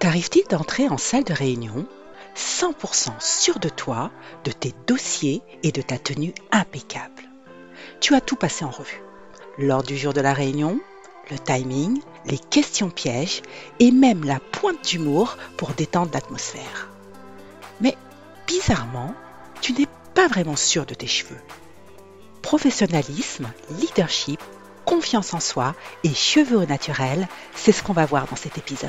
T'arrive-t-il d'entrer en salle de réunion 100% sûr de toi, de tes dossiers et de ta tenue impeccable? Tu as tout passé en revue. L'ordre du jour de la réunion, le timing, les questions pièges et même la pointe d'humour pour détendre l'atmosphère. Mais bizarrement, tu n'es pas vraiment sûr de tes cheveux. Professionnalisme, leadership, confiance en soi et cheveux au naturel, c'est ce qu'on va voir dans cet épisode.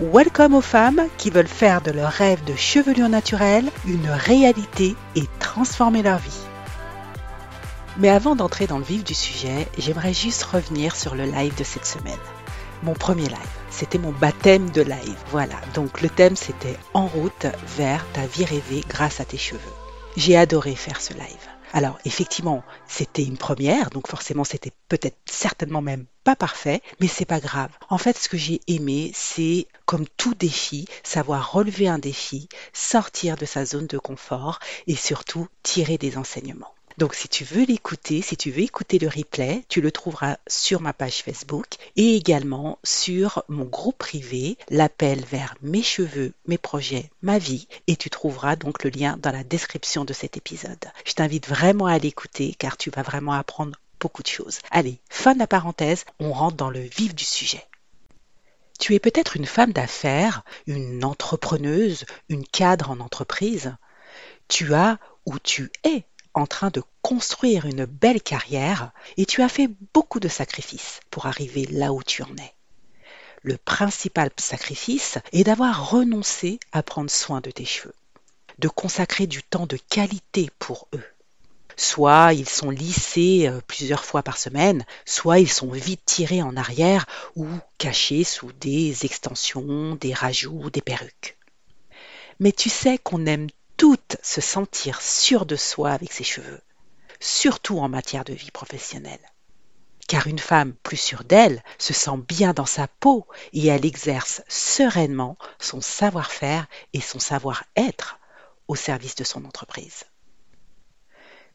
Welcome aux femmes qui veulent faire de leur rêve de chevelure naturelle une réalité et transformer leur vie. Mais avant d'entrer dans le vif du sujet, j'aimerais juste revenir sur le live de cette semaine. Mon premier live, c'était mon baptême de live. Voilà, donc le thème c'était En route vers ta vie rêvée grâce à tes cheveux. J'ai adoré faire ce live. Alors effectivement, c'était une première, donc forcément c'était peut-être certainement même pas parfait, mais c'est pas grave. En fait, ce que j'ai aimé, c'est comme tout défi, savoir relever un défi, sortir de sa zone de confort et surtout tirer des enseignements. Donc si tu veux l'écouter, si tu veux écouter le replay, tu le trouveras sur ma page Facebook et également sur mon groupe privé, l'appel vers mes cheveux, mes projets, ma vie et tu trouveras donc le lien dans la description de cet épisode. Je t'invite vraiment à l'écouter car tu vas vraiment apprendre beaucoup de choses. Allez, fin de la parenthèse, on rentre dans le vif du sujet. Tu es peut-être une femme d'affaires, une entrepreneuse, une cadre en entreprise. Tu as ou tu es en train de construire une belle carrière et tu as fait beaucoup de sacrifices pour arriver là où tu en es. Le principal sacrifice est d'avoir renoncé à prendre soin de tes cheveux, de consacrer du temps de qualité pour eux. Soit ils sont lissés euh, plusieurs fois par semaine, soit ils sont vite tirés en arrière ou cachés sous des extensions, des rajouts, des perruques. Mais tu sais qu'on aime toutes se sentir sûre de soi avec ses cheveux, surtout en matière de vie professionnelle. Car une femme plus sûre d'elle se sent bien dans sa peau et elle exerce sereinement son savoir-faire et son savoir-être au service de son entreprise.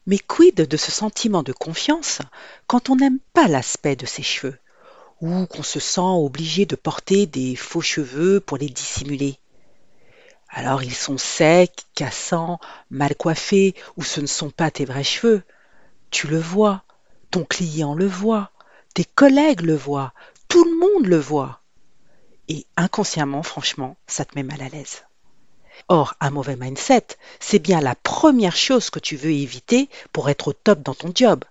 Mais quid de ce sentiment de confiance quand on n'aime pas l'aspect de ses cheveux ou qu'on se sent obligé de porter des faux cheveux pour les dissimuler? Alors ils sont secs, cassants, mal coiffés, ou ce ne sont pas tes vrais cheveux. Tu le vois, ton client le voit, tes collègues le voient, tout le monde le voit. Et inconsciemment, franchement, ça te met mal à l'aise. Or, un mauvais mindset, c'est bien la première chose que tu veux éviter pour être au top dans ton job.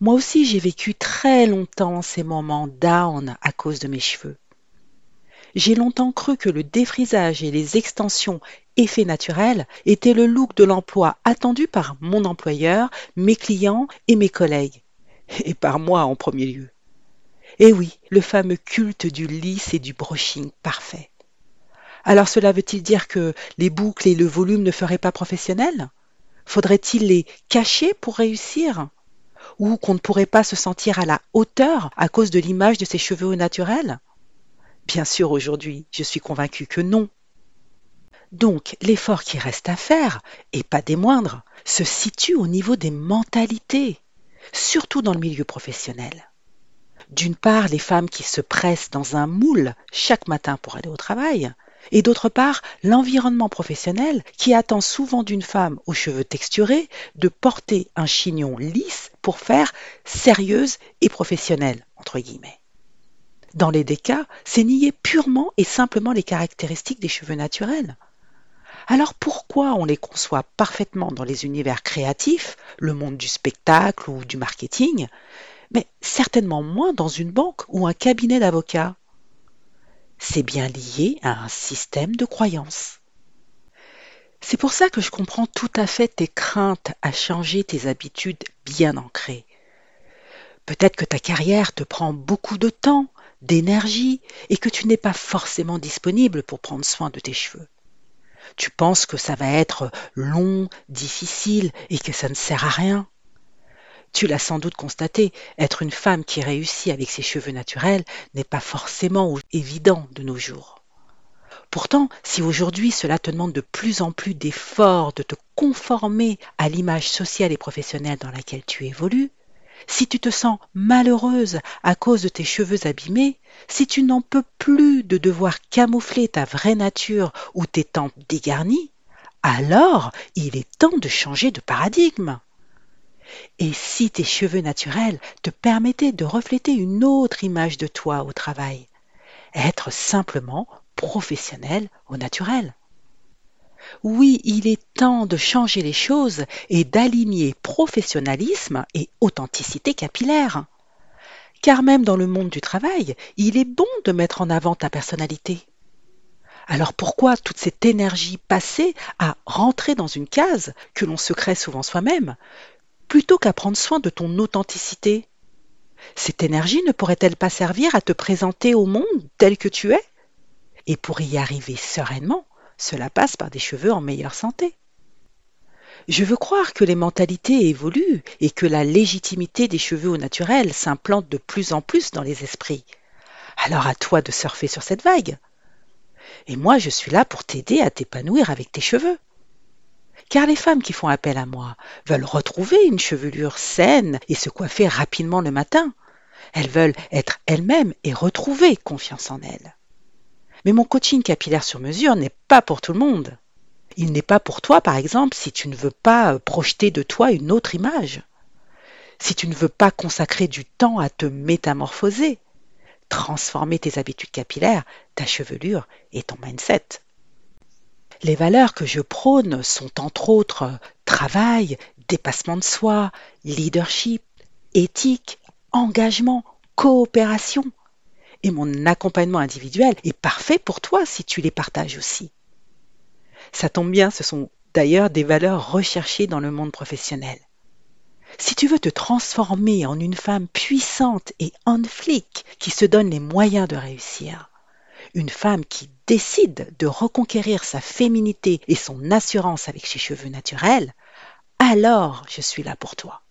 Moi aussi, j'ai vécu très longtemps ces moments down à cause de mes cheveux. J'ai longtemps cru que le défrisage et les extensions effets naturels étaient le look de l'emploi attendu par mon employeur, mes clients et mes collègues. Et par moi en premier lieu. Et oui, le fameux culte du lisse et du brushing parfait. Alors cela veut-il dire que les boucles et le volume ne feraient pas professionnel? Faudrait-il les cacher pour réussir? Ou qu'on ne pourrait pas se sentir à la hauteur à cause de l'image de ses cheveux au naturel Bien sûr, aujourd'hui, je suis convaincue que non. Donc, l'effort qui reste à faire, et pas des moindres, se situe au niveau des mentalités, surtout dans le milieu professionnel. D'une part, les femmes qui se pressent dans un moule chaque matin pour aller au travail, et d'autre part, l'environnement professionnel qui attend souvent d'une femme aux cheveux texturés de porter un chignon lisse pour faire sérieuse et professionnelle, entre guillemets. Dans les deux c'est nier purement et simplement les caractéristiques des cheveux naturels. Alors pourquoi on les conçoit parfaitement dans les univers créatifs, le monde du spectacle ou du marketing, mais certainement moins dans une banque ou un cabinet d'avocats? C'est bien lié à un système de croyances. C'est pour ça que je comprends tout à fait tes craintes à changer tes habitudes bien ancrées. Peut-être que ta carrière te prend beaucoup de temps, d'énergie et que tu n'es pas forcément disponible pour prendre soin de tes cheveux. Tu penses que ça va être long, difficile et que ça ne sert à rien. Tu l'as sans doute constaté, être une femme qui réussit avec ses cheveux naturels n'est pas forcément évident de nos jours. Pourtant, si aujourd'hui cela te demande de plus en plus d'efforts de te conformer à l'image sociale et professionnelle dans laquelle tu évolues, si tu te sens malheureuse à cause de tes cheveux abîmés, si tu n'en peux plus de devoir camoufler ta vraie nature ou tes tempes dégarnies, alors il est temps de changer de paradigme. Et si tes cheveux naturels te permettaient de refléter une autre image de toi au travail, être simplement professionnel au naturel. Oui, il est temps de changer les choses et d'aligner professionnalisme et authenticité capillaire. Car même dans le monde du travail, il est bon de mettre en avant ta personnalité. Alors pourquoi toute cette énergie passée à rentrer dans une case que l'on se crée souvent soi-même, plutôt qu'à prendre soin de ton authenticité? Cette énergie ne pourrait-elle pas servir à te présenter au monde tel que tu es? Et pour y arriver sereinement, cela passe par des cheveux en meilleure santé. Je veux croire que les mentalités évoluent et que la légitimité des cheveux au naturel s'implante de plus en plus dans les esprits. Alors à toi de surfer sur cette vague. Et moi, je suis là pour t'aider à t'épanouir avec tes cheveux car les femmes qui font appel à moi veulent retrouver une chevelure saine et se coiffer rapidement le matin. Elles veulent être elles-mêmes et retrouver confiance en elles. Mais mon coaching capillaire sur mesure n'est pas pour tout le monde. Il n'est pas pour toi, par exemple, si tu ne veux pas euh, projeter de toi une autre image, si tu ne veux pas consacrer du temps à te métamorphoser, transformer tes habitudes capillaires, ta chevelure et ton mindset. Les valeurs que je prône sont entre autres travail, dépassement de soi, leadership, éthique, engagement, coopération. Et mon accompagnement individuel est parfait pour toi si tu les partages aussi. Ça tombe bien, ce sont d'ailleurs des valeurs recherchées dans le monde professionnel. Si tu veux te transformer en une femme puissante et en flic qui se donne les moyens de réussir, une femme qui décide de reconquérir sa féminité et son assurance avec ses cheveux naturels, alors je suis là pour toi.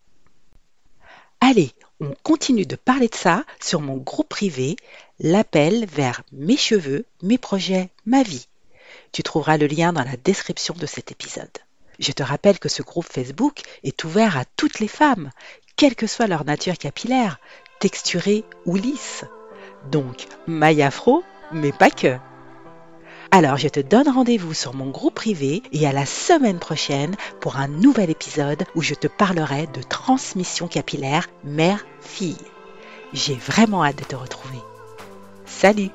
Allez, on continue de parler de ça sur mon groupe privé, l'appel vers mes cheveux, mes projets, ma vie. Tu trouveras le lien dans la description de cet épisode. Je te rappelle que ce groupe Facebook est ouvert à toutes les femmes, quelle que soit leur nature capillaire, texturée ou lisse. Donc, maille afro, mais pas que. Alors je te donne rendez-vous sur mon groupe privé et à la semaine prochaine pour un nouvel épisode où je te parlerai de transmission capillaire mère-fille. J'ai vraiment hâte de te retrouver. Salut